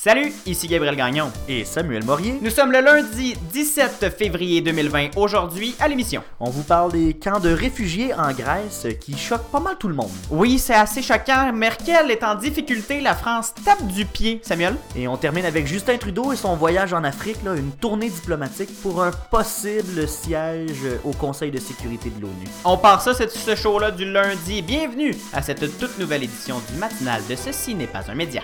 Salut, ici Gabriel Gagnon. Et Samuel Morier. Nous sommes le lundi 17 février 2020. Aujourd'hui, à l'émission. On vous parle des camps de réfugiés en Grèce qui choquent pas mal tout le monde. Oui, c'est assez choquant. Merkel est en difficulté. La France tape du pied. Samuel? Et on termine avec Justin Trudeau et son voyage en Afrique, là, une tournée diplomatique pour un possible siège au Conseil de sécurité de l'ONU. On part ça, c'est ce show-là du lundi. Bienvenue à cette toute nouvelle édition du matinal de Ceci n'est pas un média.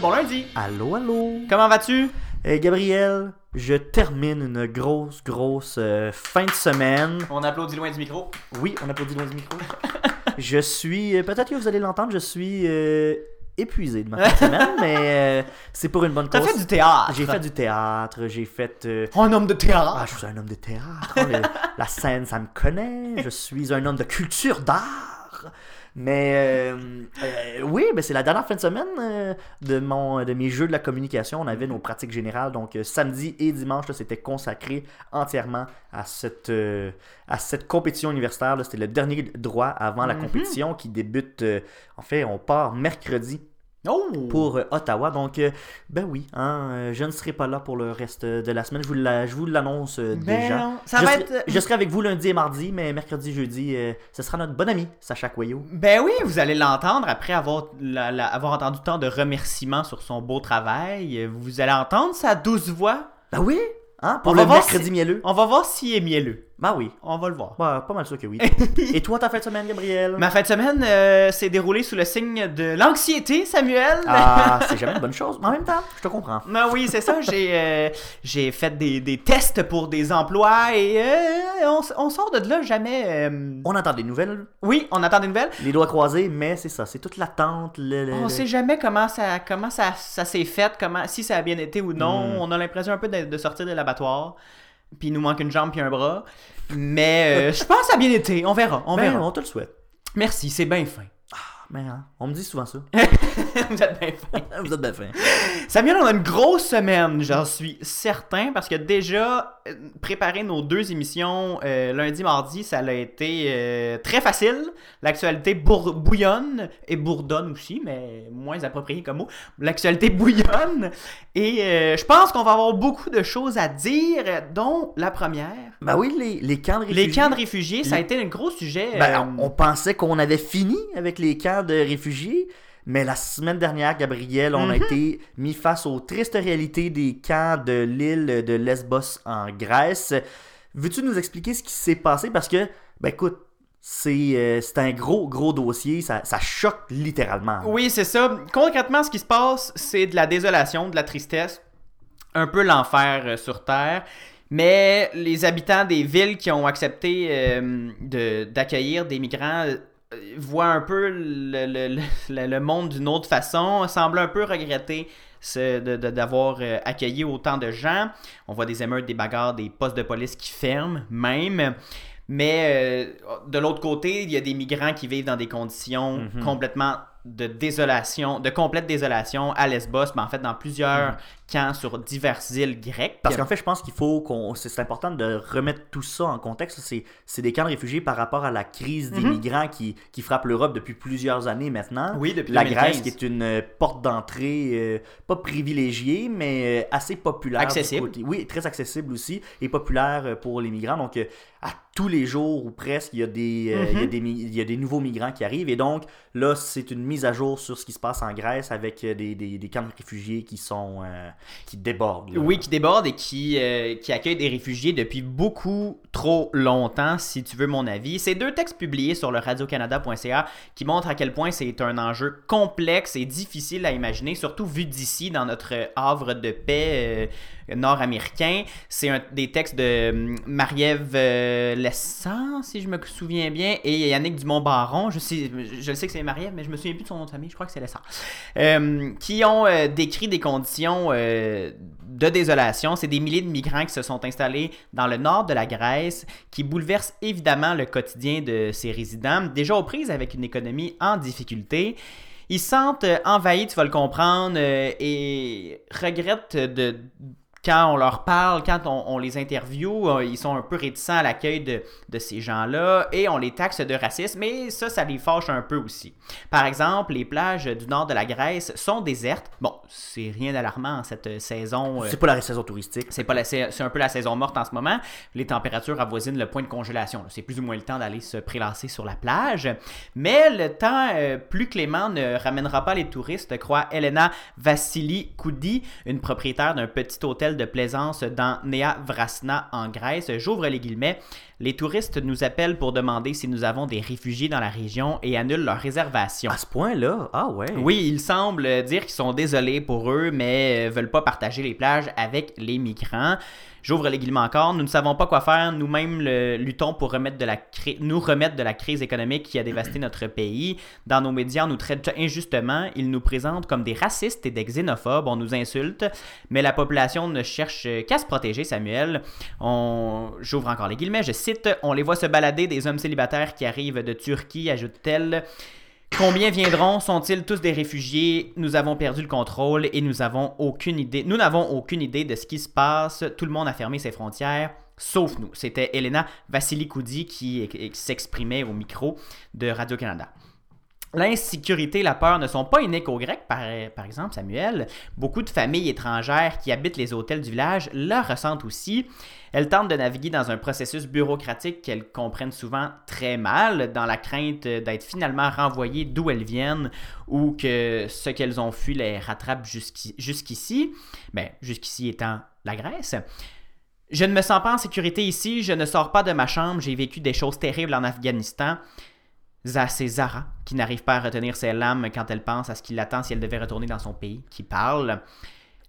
Bon lundi. Allô, allô. Comment vas-tu? Eh, Gabriel, je termine une grosse, grosse euh, fin de semaine. On applaudit loin du micro. Oui, on applaudit loin du micro. je suis, euh, peut-être que vous allez l'entendre, je suis euh, épuisé de ma fin de semaine, mais euh, c'est pour une bonne T'as cause. fait du théâtre. J'ai fait du théâtre, j'ai fait... euh, Un homme de théâtre. Ah, je suis un homme de théâtre. Le- la scène, ça me connaît. Je suis un homme de culture d'art. Mais euh, euh, oui, ben c'est la dernière fin de semaine euh, de, mon, de mes jeux de la communication. On avait nos pratiques générales. Donc samedi et dimanche, c'était consacré entièrement à cette, à cette compétition universitaire. C'était le dernier droit avant la Mhm. compétition qui débute. en fait, on part mercredi Oh! pour euh, Ottawa. Donc, euh, ben oui, hein, euh, je ne serai pas là pour le reste de la semaine. Je vous la- je vous l'annonce Ben déjà. non, ça je, va serai, être- je serai avec vous lundi et mardi, mais mercredi, jeudi, euh, ce sera notre bon ami, Sacha Coyot. Ben oui, vous allez l'entendre après avoir, la- la- avoir entendu tant de remerciements sur son beau travail. Vous allez entendre sa douce voix. Ben oui, hein, pour On le va voir mercredi si- mielleux. On va voir s'il est mielleux. Ben oui, On va le voir. Ben, pas mal sûr que oui. et toi, ta fin de semaine, Gabriel? Ma fin de semaine euh, s'est déroulée sous le signe de l'anxiété, Samuel. Ah, c'est jamais une bonne chose, mais en même temps, je te comprends. Ben oui, c'est ça. J'ai euh, j'ai fait des, des tests pour des emplois et euh, on, sort de là jamais. On entend des nouvelles, Oui, on attend des nouvelles. les doigts croisés, mais c'est ça, c'est toute l'attente. Le, le- On le- sait jamais comment ça comment ça, ça s'est fait, comment si ça a bien été ou non. Mm. On a l'impression un peu de, de sortir de l'abattoir. Puis il nous manque une jambe puis un bras. Mais euh, je pense a bien été. On verra. On Ben, verra. on te le souhaite. Merci, c'est bien fin. Mais hein, on me dit souvent ça. Vous êtes bien fin. Vous êtes bien fin. Samuel, on a une grosse semaine, j'en suis certain, parce que déjà, euh, préparer nos deux émissions euh, lundi, mardi, ça a été euh, très facile. L'actualité bouillonne et bourdonne aussi, mais moins approprié comme mot. L'actualité bouillonne. Et euh, je pense qu'on va avoir beaucoup de choses à dire, dont la première. Ben oui, les, les camps de réfugiés. Les camps de réfugiés, ça a été un gros sujet. Ben, on pensait qu'on avait fini avec les camps de réfugiés, mais la semaine dernière, Gabriel, on a Mhm. été mis face aux tristes réalités des camps de l'île de Lesbos en Grèce. Veux-tu nous expliquer ce qui s'est passé? Parce que, ben écoute, c'est euh, c'est un gros, gros dossier, ça, ça choque littéralement. Oui, c'est ça. Concrètement, ce qui se passe, c'est de la désolation, de la tristesse, un peu l'enfer euh, sur Terre. Mais les habitants des villes qui ont accepté euh, de- d'accueillir des migrants euh, voient un peu le, le- le- le monde d'une autre façon, semblent un peu regretter d'avoir euh, accueilli autant de gens. On voit des émeutes, des bagarres, des postes de police qui ferment même. Mais euh, de l'autre côté, il y a des migrants qui vivent dans des conditions Mhm. complètement de désolation, de complète désolation à Lesbos, mais en fait dans plusieurs camps sur diverses îles grecques. Parce qu'en fait, je pense qu'il faut qu'on. C'est important de remettre tout ça en contexte. C'est des camps de réfugiés par rapport à la crise des Mhm. migrants qui, qui frappe l'Europe depuis plusieurs années maintenant. oui, depuis La 2015. Grèce qui est une euh, porte d'entrée euh, pas privilégiée, mais euh, assez populaire. Accessible. Oui, très accessible aussi et populaire pour les migrants. Donc, à tous les jours ou presque, il y, a des, euh, il y a Mhm. des il y a des nouveaux migrants qui arrivent. Et donc, là, c'est une mise à jour sur ce qui se passe en Grèce avec des, des, des camps de réfugiés qui sont euh, qui débordent. là. Oui, qui déborde et qui, euh, qui accueille des réfugiés depuis beaucoup trop longtemps, si tu veux mon avis. C'est deux textes publiés sur le radiocanada.ca qui montrent à quel point c'est un enjeu complexe et difficile à imaginer, surtout vu d'ici, dans notre havre de paix euh, nord-américain. C'est des textes de hum, Marie-Ève euh, Lessant, si je me souviens bien, et Yannick Dumont-Baron. Je, sais, je sais que c'est Marie-Ève, mais je me souviens plus de son nom de famille, je crois que c'est Lessant. Qui ont décrit des conditions euh, de désolation. C'est des milliers de migrants qui se sont installés dans le nord de la Grèce, qui bouleversent évidemment le quotidien de ces résidents, déjà aux prises avec une économie en difficulté. Ils se sentent envahis, tu vas le comprendre, euh, et regrettent de quand on leur parle, quand on, les interviewe, euh, ils sont un peu réticents à l'accueil de, de, ces gens-là et on les taxe de racisme, mais ça, ça les fâche un peu aussi. Par exemple, les plages du nord de la Grèce sont désertes. Bon, c'est rien d'alarmant cette saison. Euh, c'est pas la saison touristique. C'est, pas c'est un peu la saison morte en ce moment. Les températures avoisinent le point de congélation. C'est plus ou moins le temps d'aller se prélasser sur la plage. Mais le temps euh, plus clément ne ramènera pas les touristes, croit Elena Vassili Koudi, une propriétaire d'un petit hôtel de plaisance dans Nea Vrasna en Grèce. J'ouvre les guillemets. Les touristes nous appellent pour demander si nous avons des réfugiés dans la région et annulent leurs réservations. À ce point-là? Ah ouais. Oui, ils semblent dire qu'ils sont désolés pour eux, mais veulent pas partager les plages avec les migrants. J'ouvre les guillemets encore. Nous ne savons pas quoi faire. Nous-mêmes luttons pour remettre de la nous remettre de la crise économique qui a dévasté notre pays. Dans nos médias, on nous traite injustement. Ils nous présentent comme des racistes et des xénophobes. On nous insulte. Mais la population ne cherche qu'à se protéger, Samuel. On... J'ouvre encore les guillemets. Je cite On les voit se balader des hommes célibataires qui arrivent de Turquie, ajoute-t-elle. Combien viendront? Sont-ils tous des réfugiés? Nous avons perdu le contrôle et nous n'avons aucune idée. Nous n'avons aucune idée de ce qui se passe. Tout le monde a fermé ses frontières. Sauf nous. C'était Elena Vassili-Koudi qui, qui s'exprimait au micro de Radio-Canada. L'insécurité et la peur ne sont pas uniques aux Grecs, par, par, exemple, Samuel. Beaucoup de familles étrangères qui habitent les hôtels du village le ressentent aussi. Elles tentent de naviguer dans un processus bureaucratique qu'elles comprennent souvent très mal, dans la crainte d'être finalement renvoyées d'où elles viennent ou que ce qu'elles ont fui les rattrape jusqu'ici. Ben, jusqu'ici étant la Grèce. Je ne me sens pas en sécurité ici, je ne sors pas de ma chambre, j'ai vécu des choses terribles en Afghanistan. C'est Zara, qui n'arrive pas à retenir ses larmes quand elle pense à ce qui l'attend si elle devait retourner dans son pays, qui parle.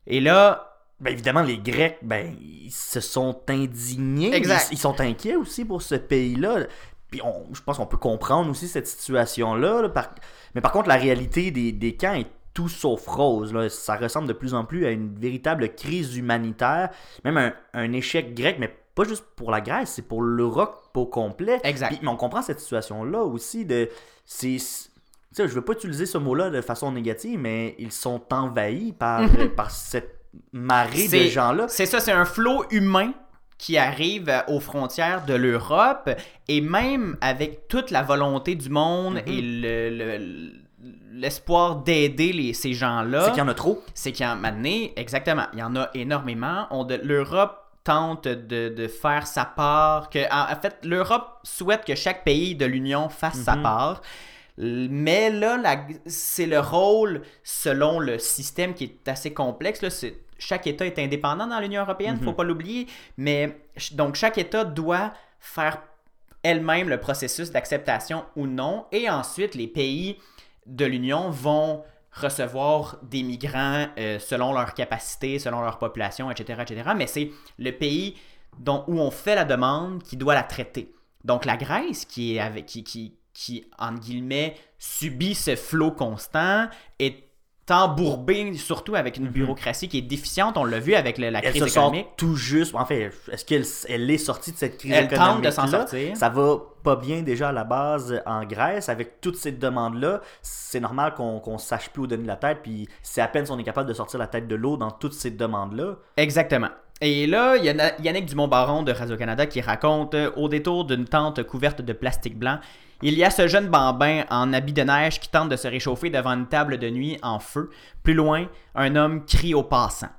Et là, ben évidemment, les Grecs, ben, ils se sont indignés. Exact. Ils, sont inquiets aussi pour ce pays-là. Puis je pense qu'on peut comprendre aussi cette situation-là. Mais par contre, la réalité des, camps est tout sauf rose. Ça ressemble de plus en plus à une véritable crise humanitaire, même un, un échec grec, mais pas juste pour la Grèce, c'est pour l'Europe au complet. Exact. mais on comprend cette situation-là aussi de. C'est. je veux pas utiliser ce mot-là de façon négative, mais ils sont envahis par, mhm. par cette marée de gens-là. C'est ça, c'est un flot humain qui arrive aux frontières de l'Europe et même avec toute la volonté du monde mhm. et le, l'espoir d'aider ces gens-là. C'est qu'il y en a trop. C'est qu'il y en a, exactement, il y en a énormément. L'Europe tente de, faire sa part, que en, fait l'Europe souhaite que chaque pays de l'Union fasse sa mhm. part. Mais là, c'est le rôle, selon le système qui est assez complexe, là, chaque État est indépendant dans l'Union européenne, il ne faut mhm. pas l'oublier, mais donc chaque État doit faire elle-même le processus d'acceptation ou non, et ensuite les pays de l'Union vont recevoir des migrants euh, selon leur capacité, selon leur population, etc. etc. Mais c'est le pays dont, où on fait la demande qui doit la traiter. Donc la Grèce, qui, est avec, qui, qui, qui, guillemets, subit ce flot constant, est embourbée, surtout avec une mhm. bureaucratie qui est déficiente. On l'a vu avec la crise se économique. tout juste. En fait, est-ce qu'elle elle est sortie de cette crise elle économique tente de s'en sortir. Ça va pas bien déjà à la base en Grèce. Avec toutes ces demandes-là, c'est normal qu'on qu sache plus où donner la tête. Puis c'est à peine si on est capable de sortir la tête de l'eau dans toutes ces demandes-là. Exactement. Et là, il Yannick Dumont-Baron de Radio-Canada qui raconte euh, au détour d'une tente couverte de plastique blanc, il y a ce jeune bambin en habit de neige qui tente de se réchauffer devant une table de nuit en feu. Plus loin, un homme crie aux passants.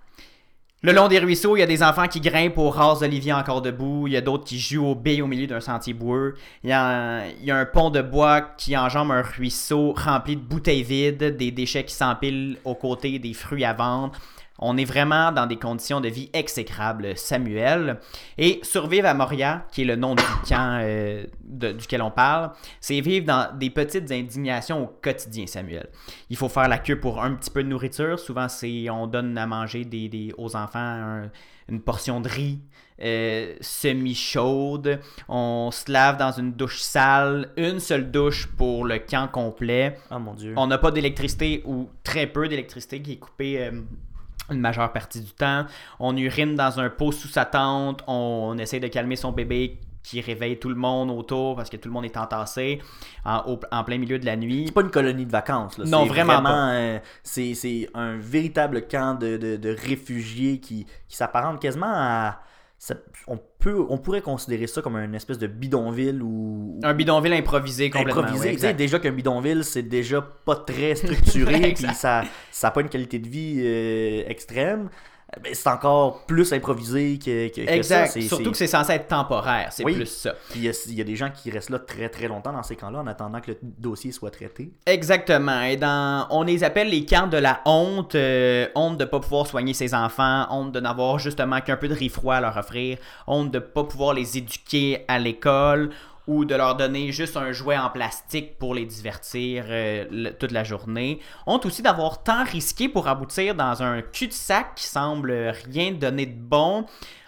Le long des ruisseaux, il y a des enfants qui grimpent aux rases d'oliviers encore debout. Il y a d'autres qui jouent au billes au milieu d'un sentier boueux. Il y, a un, pont de bois qui enjambe un ruisseau rempli de bouteilles vides, des déchets qui s'empilent aux côtés des fruits à vendre. On est vraiment dans des conditions de vie exécrables, Samuel. Et survivre à Moria, qui est le nom du camp euh, duquel on parle, c'est vivre dans des petites indignations au quotidien, Samuel. Il faut faire la queue pour un petit peu de nourriture. Souvent, c'est on donne à manger des, aux enfants une portion de riz. Euh, semi-chaude. On se lave dans une douche sale, une seule douche pour le camp complet. Oh mon dieu. On n'a pas d'électricité ou très peu d'électricité qui est coupée euh, une majeure partie du temps. On urine dans un pot sous sa tente, on, essaie de calmer son bébé qui réveille tout le monde autour parce que tout le monde est entassé en, au- en plein milieu de la nuit. C'est pas une colonie de vacances. Là. Non, vraiment euh, c'est, c'est un véritable camp de, de- de réfugiés qui, qui s'apparente quasiment à. Ça- on, peut, on pourrait considérer ça comme une espèce de bidonville ou. Un bidonville improvisé complètement. improvisé. déjà qu'un bidonville, c'est déjà pas très structuré, puis ça n'a pas une qualité de vie euh, extrême. Ben, c'est encore plus improvisé que, que, que ça. Exact. Surtout que c'est censé être temporaire. C'est Oui. plus ça. Puis il y, a- il y a des gens qui restent là très très longtemps dans ces camps-là en attendant que le dossier soit traité. Exactement. Et dans, on les appelle les camps de la honte. euh, honte de pas pouvoir soigner ses enfants, honte de n'avoir justement qu'un peu de riz froid à leur offrir, honte de pas pouvoir les éduquer à l'école ou de leur donner juste un jouet en plastique pour les divertir euh, le- toute la journée. Honte aussi d'avoir tant risqué pour aboutir dans un cul-de-sac qui semble rien donner de bon.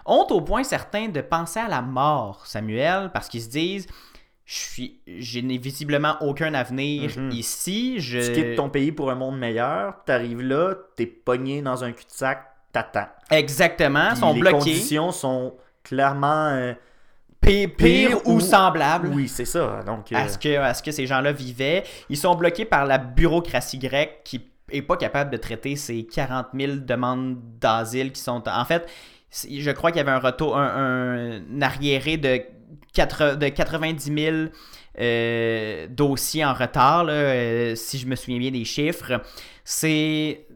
Honte au point certain de penser à la mort, Samuel, parce qu'ils se disent je suis je n'ai visiblement aucun avenir Mhm. ici, je Tu quittes ton pays pour un monde meilleur, t'arrives là, t'es pogné dans un cul-de-sac, t'attends. exactement, Puis sont les bloqués, conditions sont clairement euh, pire, pire ou, ou- semblables. Oui, c'est ça. Donc, euh, à ce que, à ce que ces gens-là vivaient. Ils sont bloqués par la bureaucratie grecque qui est pas capable de traiter ces 40 000 demandes d'asile qui sont... En fait, je crois qu'il y avait un retour, un, un arriéré de, 4 de 90 000 euh, dossiers en retard, là, euh, si je me souviens bien des chiffres. C'est...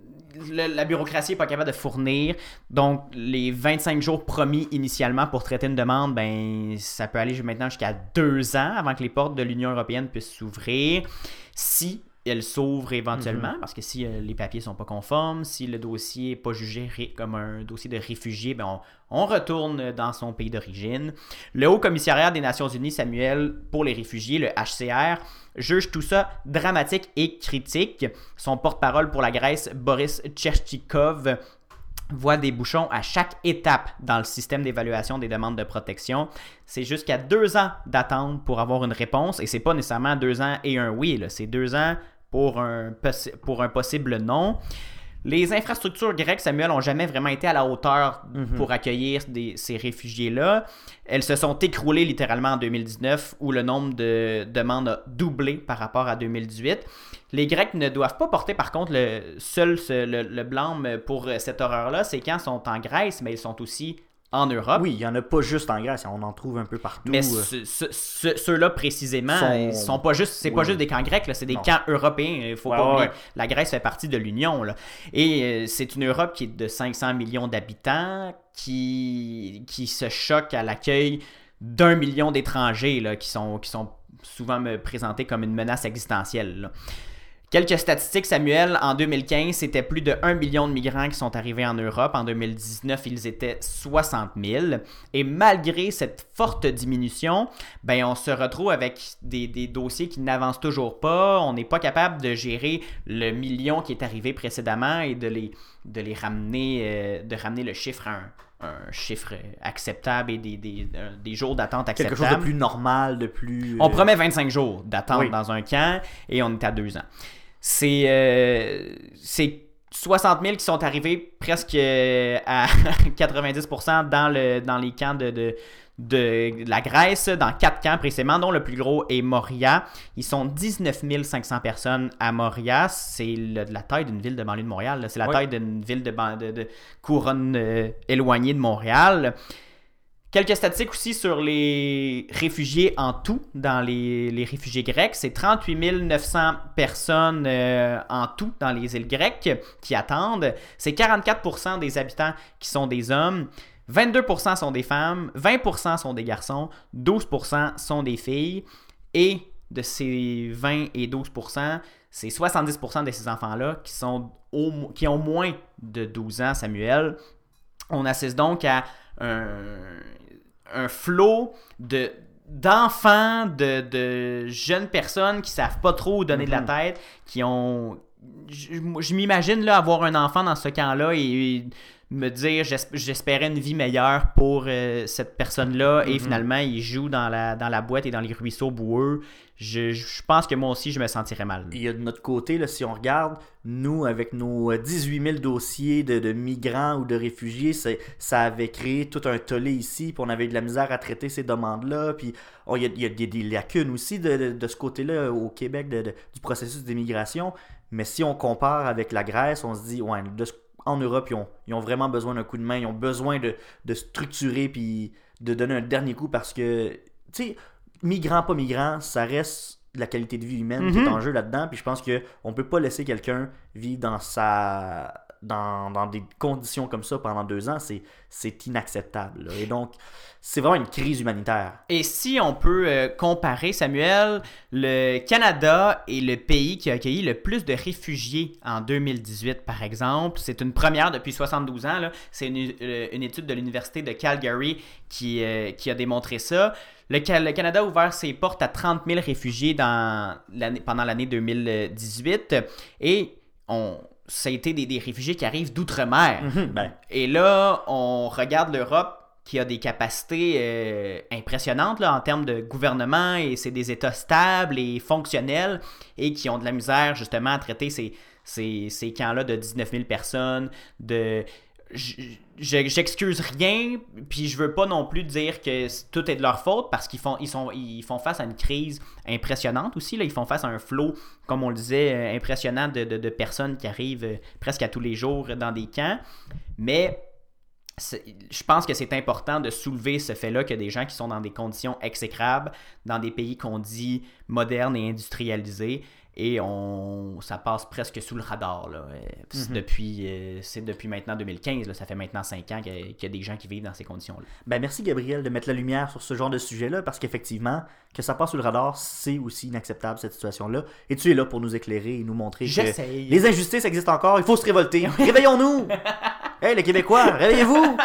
la bureaucratie n'est pas capable de fournir. Donc, les 25 jours promis initialement pour traiter une demande, ben, ça peut aller maintenant jusqu'à deux ans avant que les portes de l'Union européenne puissent s'ouvrir. Si elles s'ouvrent éventuellement, parce que si euh, les papiers sont pas conformes, si le dossier n'est pas jugé ré- comme un dossier de réfugié, ben, on, on retourne dans son pays d'origine. Le Haut Commissariat des Nations Unies, Samuel, pour les réfugiés, le HCR, juge tout ça dramatique et critique. Son porte-parole pour la Grèce, Boris Tcherchikov, voit des bouchons à chaque étape dans le système d'évaluation des demandes de protection. C'est jusqu'à deux ans d'attente pour avoir une réponse et c'est pas nécessairement deux ans et un oui, c'est deux ans pour un, pour un possible non. Les infrastructures grecques, Samuel, ont jamais vraiment été à la hauteur pour accueillir des- ces réfugiés-là. Elles se sont écroulées littéralement en 2019, où le nombre de demandes a doublé par rapport à 2018. Les Grecs ne doivent pas porter, par contre, le seul le, le blâme pour cette horreur-là. C'est quand ils sont en Grèce, mais ils sont aussi en Europe. oui, il n'y en a pas juste en Grèce, on en trouve un peu partout. Mais euh. ce- ce- ce- ceux-là précisément, Sont- ils sont pas juste, c'est pas juste des camps grecs, là, c'est des Non. camps européens. Il faut Ouais, pas la Grèce fait partie de l'Union, là. et euh, c'est une Europe qui est de 500 millions d'habitants, qui qui se choque à l'accueil d'un million d'étrangers là, qui sont qui sont souvent présentés comme une menace existentielle. là. Quelques statistiques, Samuel. En 2015, c'était plus de 1 million de migrants qui sont arrivés en Europe. En 2019, ils étaient 60 000. Et malgré cette forte diminution, ben, on se retrouve avec des, des dossiers qui n'avancent toujours pas. On n'est pas capable de gérer le million qui est arrivé précédemment et de les, de les ramener, euh, de ramener le chiffre à un, un chiffre acceptable et des, des, euh, des jours d'attente acceptables. quelque chose de plus normal, de plus. On euh, promet 25 jours d'attente Oui. dans un camp et on est à deux ans. C'est euh, c'est 60 000 qui sont arrivés presque euh, à 90% dans, le, dans les camps de, de, de la Grèce, dans quatre camps précisément, dont le plus gros est Moria. Ils sont 19 500 personnes à Moria. C'est la taille d'une ville de banlieue de Montréal. C'est la Oui. taille d'une ville de, de couronne euh, éloignée de Montréal. Quelques statistiques aussi sur les réfugiés en tout, dans les, les réfugiés grecs. C'est 38 900 personnes euh, en tout dans les îles grecques qui attendent. C'est 44% des habitants qui sont des hommes. 22% sont des femmes, 20% sont des garçons, 12% sont des filles. Et de ces 20 et 12%, c'est 70% de ces enfants-là qui, qui ont moins de 12 ans, Samuel. On assiste donc à un, un flot de d'enfants, de, de jeunes personnes qui savent pas trop où donner de la Mhm. tête, qui ont... Je, je m'imagine là avoir un enfant dans ce camp-là et me dire j'esp- j'espérais une vie meilleure pour euh, cette personne-là et Mhm. finalement il joue dans la, dans la boîte et dans les ruisseaux boueux, je, je pense que moi aussi je me sentirais mal. Il y a de notre côté, là, si on regarde, nous, avec nos euh, 18 000 dossiers de, de migrants ou de réfugiés, ça avait créé tout un tollé ici, puis on avait de la misère à traiter ces demandes-là, puis oh, il y, a, il y a des- des lacunes aussi de, de- de ce côté-là au Québec du processus d'immigration. Mais si on compare avec la Grèce, on se dit, ouais, de ce- en Europe, ils ont, ils ont vraiment besoin d'un coup de main, ils ont besoin de, de structurer, puis de donner un dernier coup parce que, tu sais, migrant, pas migrant, ça reste la qualité de vie humaine qui est Mhm. en jeu là-dedans. Puis je pense qu'on ne peut pas laisser quelqu'un vivre dans sa dans, dans des conditions comme ça pendant deux ans. C'est, inacceptable. Et donc, c'est vraiment une crise humanitaire. Et si on peut euh, comparer, Samuel, le Canada est le pays qui a accueilli le plus de réfugiés en 2018, par exemple. C'est une première depuis 72 ans. C'est une, euh, une étude de l'Université de Calgary qui, euh, qui a démontré ça. Le, Ca- le Canada a ouvert ses portes à 30 000 réfugiés dans pendant l'année 2018. Et on, ça a été des, des réfugiés qui arrivent d'outre-mer. Mhm, ben, Et là, on regarde l'Europe qui a des capacités euh, impressionnantes là, en termes de gouvernement et c'est des États stables et fonctionnels et qui ont de la misère justement à traiter ces, ces, ces camps-là de 19 000 personnes. De... J'excuse rien, puis je veux pas non plus dire que tout est de leur faute parce qu'ils font, ils sont, ils font face à une crise impressionnante aussi. Là. Ils font face à un flot, comme on le disait, euh, impressionnant de, de- de personnes qui arrivent euh, presque à tous les jours dans des camps. Mais je pense que c'est important de soulever ce fait-là a des gens qui sont dans des conditions exécrables, dans des pays qu'on dit modernes et industrialisés, et on, ça passe presque sous le radar. Là. Euh, c'est Mhm. depuis, euh, c'est depuis maintenant 2015, là, ça fait maintenant 5 ans qu'il y a- qu'il y a des gens qui vivent dans ces conditions-là. ben, merci Gabriel de mettre la lumière sur ce genre de sujet-là parce qu'effectivement, que ça passe sous le radar, c'est aussi inacceptable cette situation-là. Et tu es là pour nous éclairer et nous montrer que les injustices existent encore, il faut se révolter. Réveillons-nous! hey les Québécois, réveillez-vous!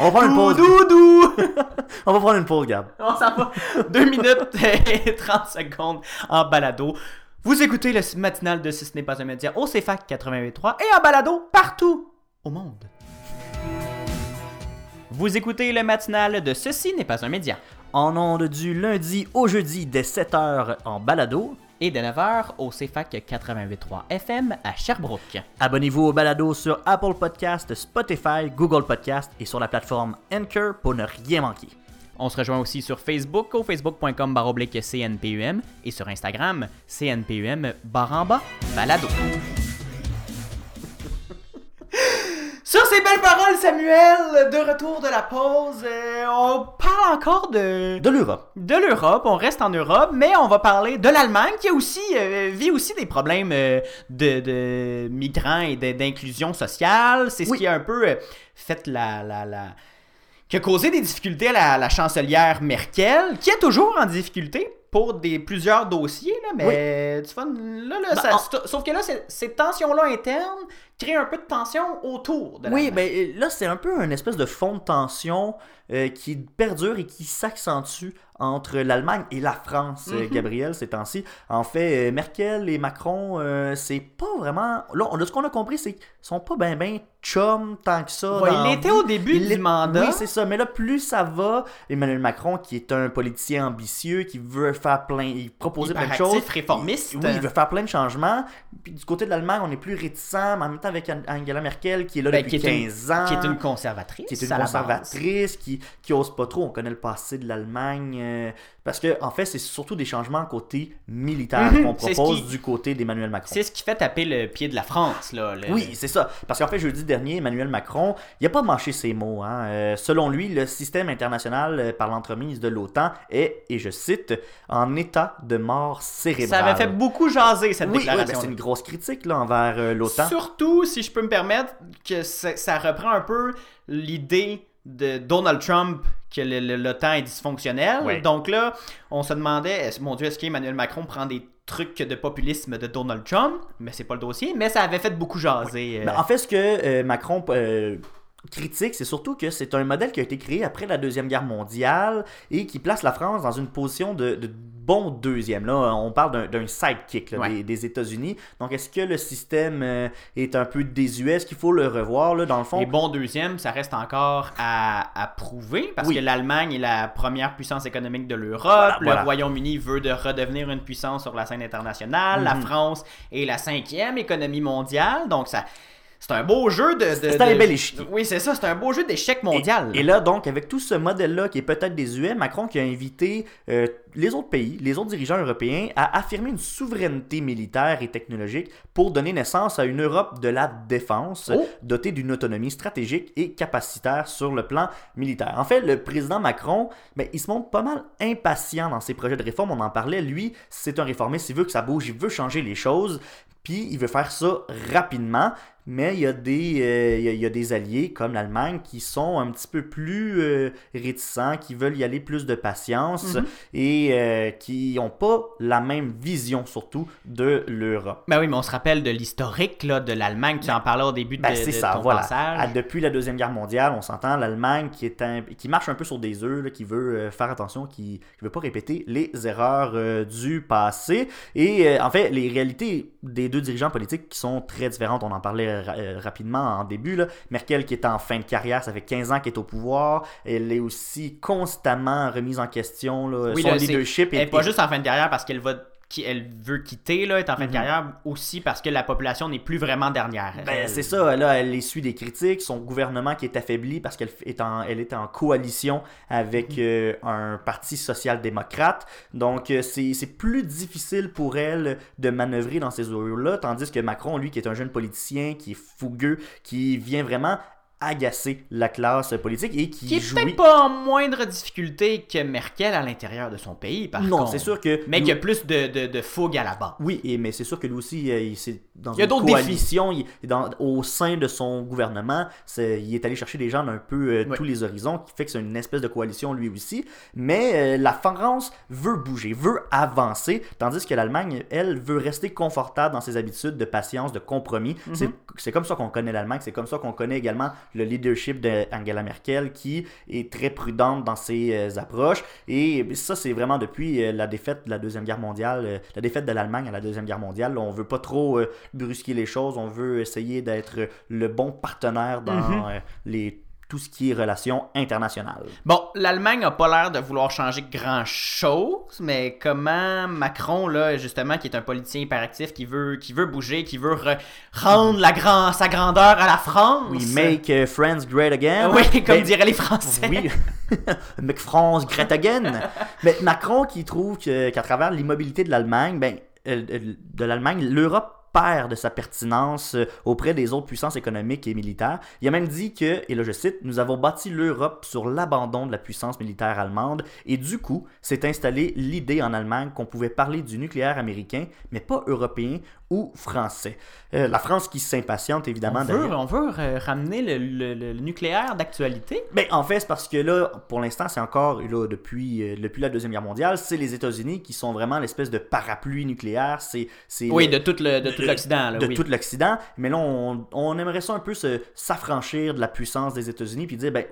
On va prendre une pause. Doudou! On va prendre une pause, Gab. On s'en va 2 minutes et 30 secondes en balado. Vous écoutez le matinal de Si ce n'est pas un média au CFAC 88.3 et en balado partout au monde. Vous écoutez le matinal de Ceci n'est pas un média En ondes du lundi au jeudi dès 7h en balado. et de 9h au CFAC 88.3 FM à Sherbrooke. Abonnez-vous au balado sur Apple Podcast, Spotify, Google Podcast et sur la plateforme Anchor pour ne rien manquer. On se rejoint aussi sur Facebook au facebook.com baroblique CNPUM et sur Instagram CNPUM baramba balado. Sur ces belles paroles, Samuel, de retour de la pause, euh, on parle encore de, De l'Europe. de l'Europe, on reste en Europe, mais on va parler de l'Allemagne qui a aussi, euh, vit aussi des problèmes euh, de, de migrants et d'inclusion sociale. C'est ce Oui. qui a un peu euh, fait la, la, la- qui a causé des difficultés à la, la chancelière Merkel, qui est toujours en difficulté pour des plusieurs dossiers, là, mais tu vois, là, là, Ben, ça- en- sauf que là, c'est- ces tensions-là internes créent un peu de tension autour de Oui, l'Allemagne. ben là, c'est un peu une espèce de fond de tension euh, qui perdure et qui s'accentue entre l'Allemagne et la France, euh, Mhm. Gabriel, ces temps-ci. En fait, euh, Merkel et Macron, euh, c'est pas vraiment. Là, on- ce qu'on a compris, c'est qu'ils sont pas ben ben chum tant que ça. Ouais, il la était vie. au début Il du mandat. Oui, c'est ça. Mais là, plus ça va, Emmanuel Macron, qui est un politicien ambitieux, qui veut faire plein. Il proposer plein de choses. réformiste. Oui, il veut faire plein de changements. Puis du côté de l'Allemagne, on est plus réticent, mais en même temps avec An- Angela Merkel, qui est là Ben, depuis est une- 15 ans. qui est une conservatrice. qui est une conservatrice, qui, qui ose pas trop. On connaît le passé de l'Allemagne. euh, parce que, en fait, c'est surtout des changements côté militaire Mhm, qu'on propose qui- du côté d'Emmanuel Macron. C'est ce qui fait taper le pied de la France, là. le- Oui, c'est ça. Parce qu'en fait, jeudi dernier, Emmanuel Macron, il a pas mâché ses mots. hein. Euh, selon lui, le système international euh, par l'entremise de l'OTAN est, et je cite, en état de mort cérébrale. Ça avait fait beaucoup jaser, cette Oui, oui, ben, déclaration. c'est une grosse critique là, envers l'OTAN. Surtout, si je peux me permettre, que ça, ça reprend un peu l'idée de Donald Trump que le- est dysfonctionnel. Donc là, on se demandait, mon Dieu, est-ce qu'Emmanuel Macron prend des trucs de populisme de Donald Trump? Mais c'est pas le dossier, mais ça avait fait beaucoup jaser. euh, Ben, en fait, ce que euh, Macron euh, critique, c'est surtout que c'est un modèle qui a été créé après la Deuxième Guerre mondiale et qui place la France dans une position de, de bon deuxième. Là, on parle d'un- sidekick là, Ouais. des, des États-Unis. Donc, est-ce que le système euh, est un peu désuet? Est-ce qu'il faut le revoir? Là, dans le fond, Et bon deuxième, ça reste encore à, à prouver parce Oui. que l'Allemagne est la première puissance économique de l'Europe. Voilà, le voilà. Royaume-Uni veut de redevenir une puissance sur la scène internationale. La Mhm. France est la cinquième économie mondiale. Donc ça, c'est un beau jeu de. de- C'est un de- bel échiquier. Oui, c'est ça. C'est un beau jeu d'échec mondial. Et, et là, donc, avec tout ce modèle-là qui est peut-être désuet, Macron qui a invité euh, les autres pays, les autres dirigeants européens à affirmer une souveraineté militaire et technologique pour donner naissance à une Europe de la défense, Oh. dotée d'une autonomie stratégique et capacitaire sur le plan militaire. En fait, le président Macron, ben, il se montre pas mal impatient dans ses projets de réforme. On en parlait. Lui, c'est un réformiste. Il veut que ça bouge. Il veut changer les choses. Puis il veut faire ça rapidement. Mais il y, a des, euh, il, y a, il y a des alliés comme l'Allemagne qui sont un petit peu plus euh, réticents, qui veulent y aller plus de patience Mhm. et euh, qui n'ont pas la même vision surtout de l'Europe. Ben oui, mais on se rappelle de l'historique de l'Allemagne. Tu en parlais au début de, Ben, de c'est ça, ton voilà. passage. Ah, depuis la Deuxième Guerre mondiale, on s'entend, l'Allemagne qui, est un- qui marche un peu sur des œufs, qui veut faire attention, qui ne veut pas répéter les erreurs du passé. Et en fait, les réalités des deux dirigeants politiques qui sont très différentes, on en parlait ra- euh, rapidement en début. Là. Merkel qui est en fin de carrière, ça fait 15 ans qu'elle est au pouvoir. Elle est aussi constamment remise en question. Là. Oui, Son leadership Elle est, est pas juste en fin de carrière parce qu'elle va qui elle veut quitter là, est en fin de Mhm. carrière aussi parce que la population n'est plus vraiment dernière. Ben, Elle- c'est ça, là, elle essuie des critiques, son gouvernement qui est affaibli parce qu'elle est en, elle est en coalition avec euh, un parti social-démocrate. Donc, euh, c'est c'est plus difficile pour elle de manœuvrer dans ces eaux-là, tandis que Macron, lui, qui est un jeune politicien, qui est fougueux, qui vient vraiment agacer la classe politique et qui, qui est jouit... peut-être pas en moindre difficulté que Merkel à l'intérieur de son pays, par non, c'est sûr que... Mais lui- qu'il y a plus de, de, de fougue à la base. Oui, et, mais c'est sûr que lui aussi, euh, il, c'est dans Il y a une d'autres coalition, il est dans, au sein de son gouvernement, c'est- il est allé chercher des gens d'un peu euh, Oui. tous les horizons, qui fait que c'est une espèce de coalition lui aussi. Mais euh, la France veut bouger, veut avancer, tandis que l'Allemagne, elle, veut rester confortable dans ses habitudes de patience, de compromis. Mhm. C'est- C'est comme ça qu'on connaît l'Allemagne, c'est comme ça qu'on connaît également le leadership d'Angela Merkel, qui est très prudente dans ses euh, approches. Et ça, c'est vraiment depuis euh, la défaite de la Deuxième Guerre mondiale, euh, la défaite de l'Allemagne à la Deuxième Guerre mondiale. on veut pas trop brusquer les choses, on veut essayer d'être le bon partenaire dans Mhm. les, tout ce qui est relations internationales. Bon, l'Allemagne n'a pas l'air de vouloir changer grand-chose, mais comment Macron, là, justement, qui est un politicien hyperactif, qui veut, qui veut bouger, qui veut re- rendre la grand, sa grandeur à la France? Oui, make euh, friends great again. Oui, comme diraient les Français. Oui, Make France great again. Mais Macron qui trouve qu'à travers l'immobilité de l'Allemagne, ben, euh, euh, de l'Allemagne, l'Europe perd de sa pertinence euh, auprès des autres puissances économiques et militaires. Il a même dit que, et là je cite, nous avons bâti l'Europe sur l'abandon de la puissance militaire allemande et du coup s'est installée l'idée en Allemagne qu'on pouvait parler du nucléaire américain, mais pas européen ou français. Euh, la France qui s'impatiente évidemment On veut, on veut euh, ramener le, le- le- le nucléaire d'actualité. mais en fait, c'est parce que là, pour l'instant, c'est encore, là, depuis, euh, depuis la Deuxième Guerre mondiale, c'est les États-Unis qui sont vraiment l'espèce de parapluie nucléaire. C'est, c'est Oui, le- de tout le- de tout de- l'Occident. là, de oui. tout l'Occident. Mais là, on, on aimerait ça un peu se, s'affranchir de la puissance des États-Unis puis dire, ben,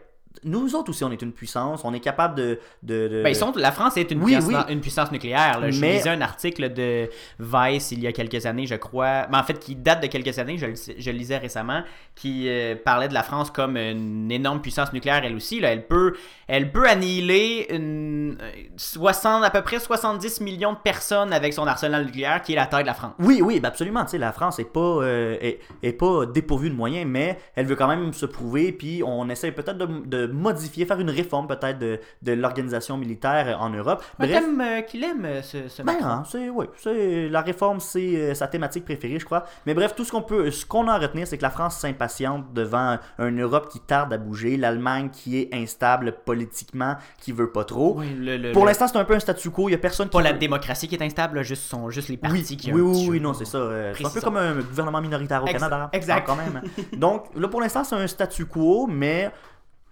nous autres aussi, on est une puissance, on est capable de. de, de- Ben, ils sont, la France est une, Oui, puissance, oui. une puissance nucléaire. là. Je Mais- lisais un article de Vice il y a quelques années, je crois. Mais en fait, qui date de quelques années, je, le- je lisais récemment, qui euh, parlait de la France comme une énorme puissance nucléaire, elle aussi. Là. Elle, peut, elle peut annihiler une, euh, 60, à peu près 70 millions de personnes avec son arsenal nucléaire, qui est la taille de la France. Oui, oui, ben absolument. Tu sais, la France est pas, euh, est, est pas dépourvue de moyens, mais elle veut quand même se prouver. Puis on essaie peut-être de, de modifier, faire une réforme peut-être de, de l'organisation militaire en Europe. Bref, thème euh, qu'il aime, euh, ce, ce Ben, hein, c'est oui, c'est la réforme, c'est euh, sa thématique préférée, je crois. Mais bref, tout ce qu'on peut, ce qu'on a à retenir, c'est que la France s'impatiente devant une Europe qui tarde à bouger, l'Allemagne qui est instable politiquement, qui veut pas trop. Oui, le- le- Pour l'instant, c'est un peu un statu quo. Il y a personne qui pas la démocratie qui est instable, juste, sont, juste les oui, partis qui ont oui, un oui, oui, peu- non, c'est ça. euh, C'est un peu comme un gouvernement minoritaire au Canada. exact. hein, quand même. Donc, là, pour l'instant, c'est un statu quo, mais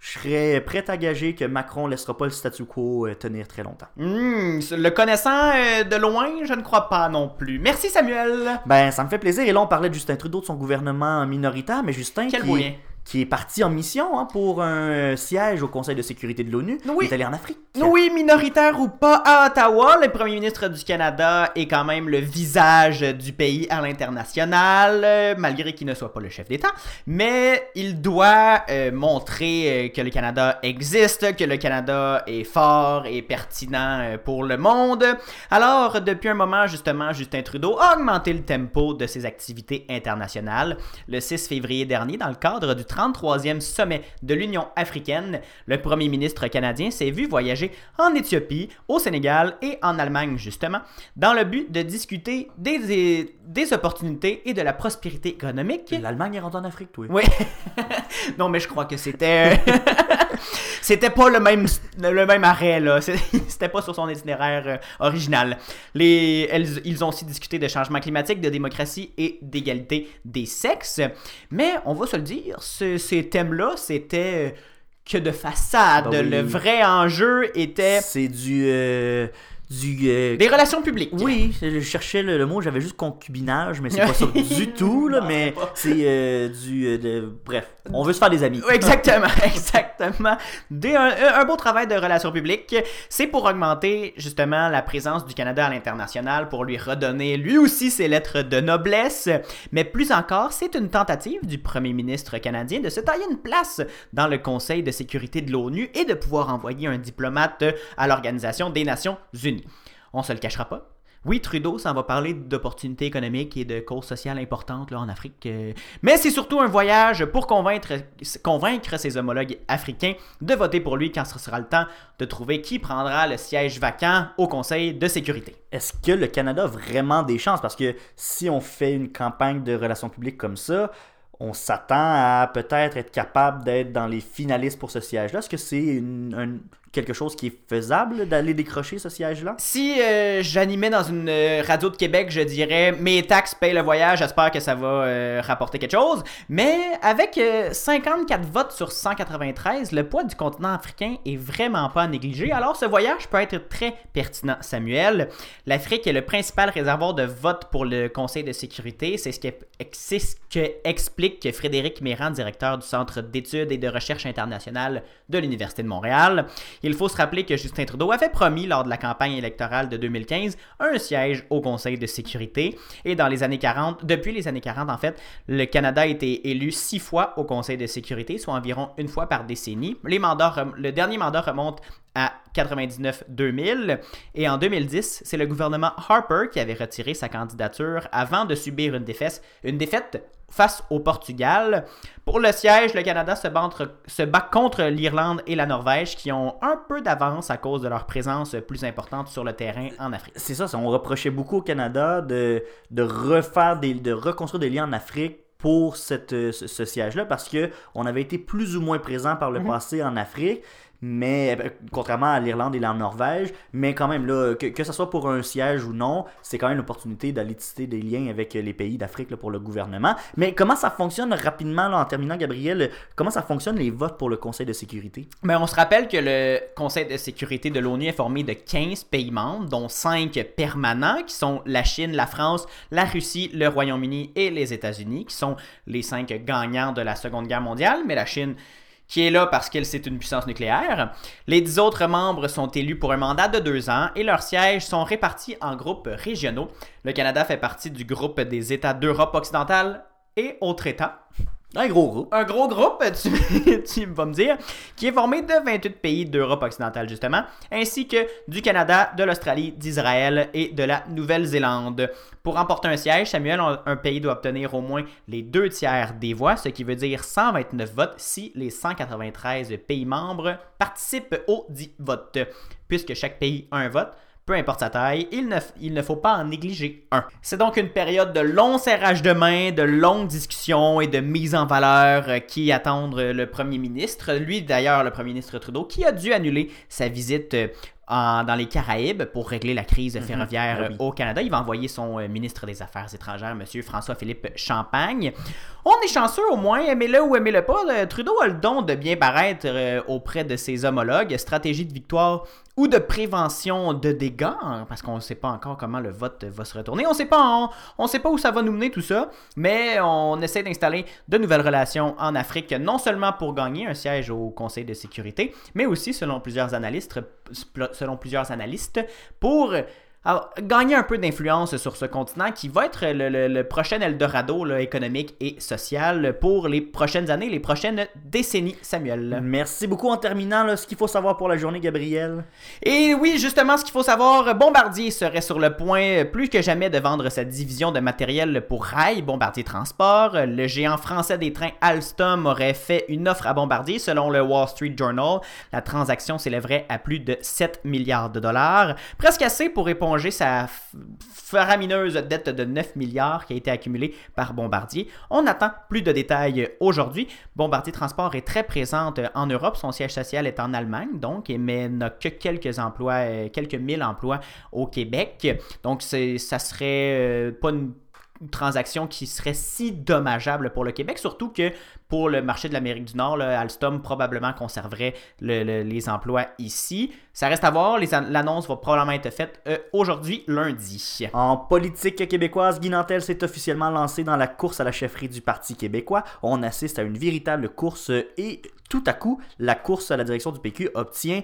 je serais prêt à gager que Macron laissera pas le statu quo euh, tenir très longtemps. Hmm, le connaissant euh, de loin, je ne crois pas non plus. Merci Samuel. Ben, ça me fait plaisir. Et là, on parlait de Justin Trudeau, de son gouvernement minoritaire, mais Justin Quel qui, moyen? Qui est parti en mission hein, pour un siège au Conseil de sécurité de l'ONU. Oui. Il est allé en Afrique. Oui, minoritaire ou pas, à Ottawa, le premier ministre du Canada est quand même le visage du pays à l'international, euh, malgré qu'il ne soit pas le chef d'État. Mais il doit euh, montrer euh, que le Canada existe, que le Canada est fort et pertinent euh, pour le monde. Alors, depuis un moment, justement, Justin Trudeau a augmenté le tempo de ses activités internationales. Le 6 février dernier, dans le cadre du 33e sommet de l'Union africaine, le premier ministre canadien s'est vu voyager en Éthiopie, au Sénégal et en Allemagne, justement, dans le but de discuter des, des, des opportunités et de la prospérité économique. L'Allemagne est rentrée en Afrique, oui. Oui. non, mais je crois que c'était. c'était pas le même, le même arrêt, là. C'était pas sur son itinéraire euh, original. Les, elles- ils ont aussi discuté de changement climatique, de démocratie et d'égalité des sexes. Mais on va se le dire, ce- ces thèmes-là, c'était que de façade. Oui. Le vrai enjeu était C'est du. euh, du euh, des relations publiques. Oui, je cherchais le, le mot, j'avais juste concubinage, mais c'est pas ça du tout, là, Non, mais c'est euh, du. euh, de- bref, on veut se faire des amis. Exactement, exactement. Des- un, un beau travail de relations publiques. C'est pour augmenter justement la présence du Canada à l'international, pour lui redonner lui aussi ses lettres de noblesse. Mais plus encore, c'est une tentative du premier ministre canadien de se tailler une place dans le Conseil de sécurité de l'ONU et de pouvoir envoyer un diplomate à l'Organisation des Nations Unies. On se le cachera pas. Oui, Trudeau, ça va parler d'opportunités économiques et de causes sociales importantes là, en Afrique. euh, mais c'est surtout un voyage pour convaincre, ses homologues africains de voter pour lui quand ce sera le temps de trouver qui prendra le siège vacant au Conseil de sécurité. Est-ce que le Canada a vraiment des chances? Parce que si on fait une campagne de relations publiques comme ça, on s'attend à peut-être être capable d'être dans les finalistes pour ce siège-là. Est-ce que c'est une- un- quelque chose qui est faisable d'aller décrocher ce siège-là? Si euh, j'animais dans une euh, radio de Québec, je dirais mes taxes payent le voyage, j'espère que ça va euh, rapporter quelque chose. Mais avec euh, 54 votes sur 193, le poids du continent africain est vraiment pas à négliger. Alors ce voyage peut être très pertinent, Samuel. L'Afrique est le principal réservoir de votes pour le Conseil de sécurité. C'est ce, que- ce que explique Frédéric Méran, directeur du Centre d'études et de recherche internationale de l'Université de Montréal. Il faut se rappeler que Justin Trudeau avait promis lors de la campagne électorale de 2015 un siège au Conseil de sécurité. Et dans les années 40, depuis les années 40 en fait, le Canada a été élu six fois au Conseil de sécurité, soit environ une fois par décennie. Les le dernier mandat remonte à 99-2000 et en 2010, c'est le gouvernement Harper qui avait retiré sa candidature avant de subir une défaite, une défaite face au Portugal. Pour le siège, le Canada se bat, entre- se bat contre l'Irlande et la Norvège qui ont un peu d'avance à cause de leur présence plus importante sur le terrain en Afrique. C'est ça, on reprochait beaucoup au Canada de, de refaire des, de reconstruire des liens en Afrique pour cette, ce, ce siège-là parce que on avait été plus ou moins présent par le passé en Afrique, mais euh, contrairement à l'Irlande et la Norvège, mais quand même là, que, que ce soit pour un siège ou non, c'est quand même l'opportunité d'aller tisser des liens avec les pays d'Afrique pour le gouvernement. Mais comment ça fonctionne rapidement là, en terminant, Gabriel? Comment ça fonctionne les votes pour le Conseil de sécurité? Mais on se rappelle que le Conseil de sécurité de l'ONU est formé de 15 pays membres, dont 5 permanents, qui sont la Chine, la France, la Russie, le Royaume-Uni et les États-Unis, qui sont les 5 gagnants de la Seconde Guerre mondiale, mais la Chine qui est là parce qu'elle c'est une puissance nucléaire. Les 10 autres membres sont élus pour un mandat de deux ans et leurs sièges sont répartis en groupes régionaux. Le Canada fait partie du groupe des États d'Europe occidentale et autres États Un gros groupe. un gros groupe, tu, tu vas me dire, qui est formé de 28 pays d'Europe occidentale, justement, ainsi que du Canada, de l'Australie, d'Israël et de la Nouvelle-Zélande. Pour remporter un siège, Samuel, un pays doit obtenir au moins les deux tiers des voix, ce qui veut dire 129 votes si les 193 pays membres participent aux 10 votes. Puisque chaque pays a un vote, peu importe sa taille, il ne, il ne faut pas en négliger un. C'est donc une période de long serrage de main, de longues discussions et de mise en valeur euh, qui attendent le premier ministre. Lui, d'ailleurs, le premier ministre Trudeau, qui a dû annuler sa visite euh, en- dans les Caraïbes pour régler la crise ferroviaire Ah oui. euh, au Canada. Il va envoyer son euh, ministre des Affaires étrangères, M. François-Philippe Champagne. On est chanceux au moins, aimez-le ou aimez-le pas. euh, Trudeau a le don de bien paraître euh, auprès de ses homologues. Stratégie de victoire ou de prévention de dégâts, hein, parce qu'on ne sait pas encore comment le vote va se retourner. On sait pas, on, sait pas où ça va nous mener tout ça, mais on essaie d'installer de nouvelles relations en Afrique, non seulement pour gagner un siège au Conseil de sécurité, mais aussi selon plusieurs analystes, selon plusieurs analystes, pour alors, gagner un peu d'influence sur ce continent qui va être le, prochain Eldorado là, économique et social pour les prochaines années, les prochaines décennies, Samuel. Merci beaucoup en terminant ce qu'il faut savoir pour la journée, Gabriel? Et oui, justement, ce qu'il faut savoir, Bombardier serait sur le point plus que jamais de vendre sa division de matériel pour rail, Bombardier Transport. Le géant français des trains Alstom aurait fait une offre à Bombardier selon le Wall Street Journal. La transaction s'élèverait à plus de 7 milliards de dollars, presque assez pour répondre sa faramineuse dette de 9 milliards qui a été accumulée par Bombardier. On attend plus de détails aujourd'hui. Bombardier Transport est très présente en Europe. Son siège social est en Allemagne, donc, mais n'a que quelques emplois, euh, quelques mille emplois au Québec. Donc, ça serait euh, pas une transaction qui serait si dommageable pour le Québec, surtout que pour le marché de l'Amérique du Nord, Alstom probablement conserverait les emplois ici. Ça reste à voir, l'annonce va probablement être faite euh, aujourd'hui, lundi. En politique québécoise, Guy Nantel s'est officiellement lancé dans la course à la chefferie du Parti québécois. On assiste à une véritable course et tout à coup, la course à la direction du PQ obtient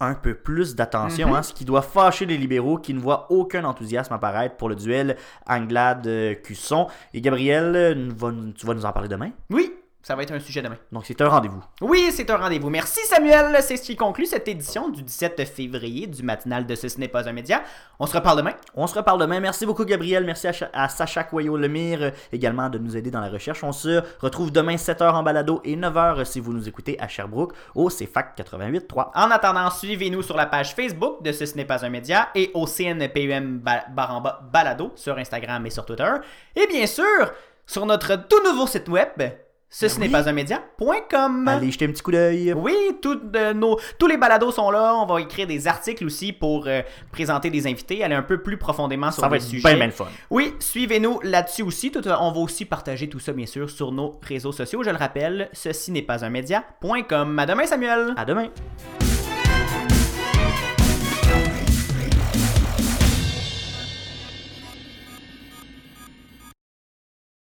un peu plus d'attention, mhm. hein, ce qui doit fâcher les libéraux qui ne voient aucun enthousiasme apparaître pour le duel Anglade-Cusson. Et Gabriel, tu vas nous en parler demain? Oui, ça va être un sujet demain. Donc c'est un rendez-vous. Oui, c'est un rendez-vous. Merci Samuel. C'est ce qui conclut cette édition du 17 février du matinal de Ce n'est pas un média. On se reparle demain. On se reparle demain. Merci beaucoup Gabriel. Merci à, Sacha Coyot-Lemire euh, également de nous aider dans la recherche. On se retrouve demain 7h en balado et 9h si vous nous écoutez à Sherbrooke au CFAC 88.3. En attendant, suivez-nous sur la page Facebook de Ce n'est pas un média et au CNPUM Baramba Balado sur Instagram et sur Twitter. Et bien sûr, sur notre tout nouveau site web ce n'est pas un média.com. Allez jeter un petit coup d'œil. Oui, nos, tous les balados sont là. On va écrire des articles aussi pour euh, présenter des invités, aller un peu plus profondément sur le sujet. Ça va être bien, fun. Oui, suivez-nous là-dessus aussi. Tout, on va aussi partager tout ça, bien sûr, sur nos réseaux sociaux. Je le rappelle, ceci n'est pas un média.com. À demain, Samuel. À demain.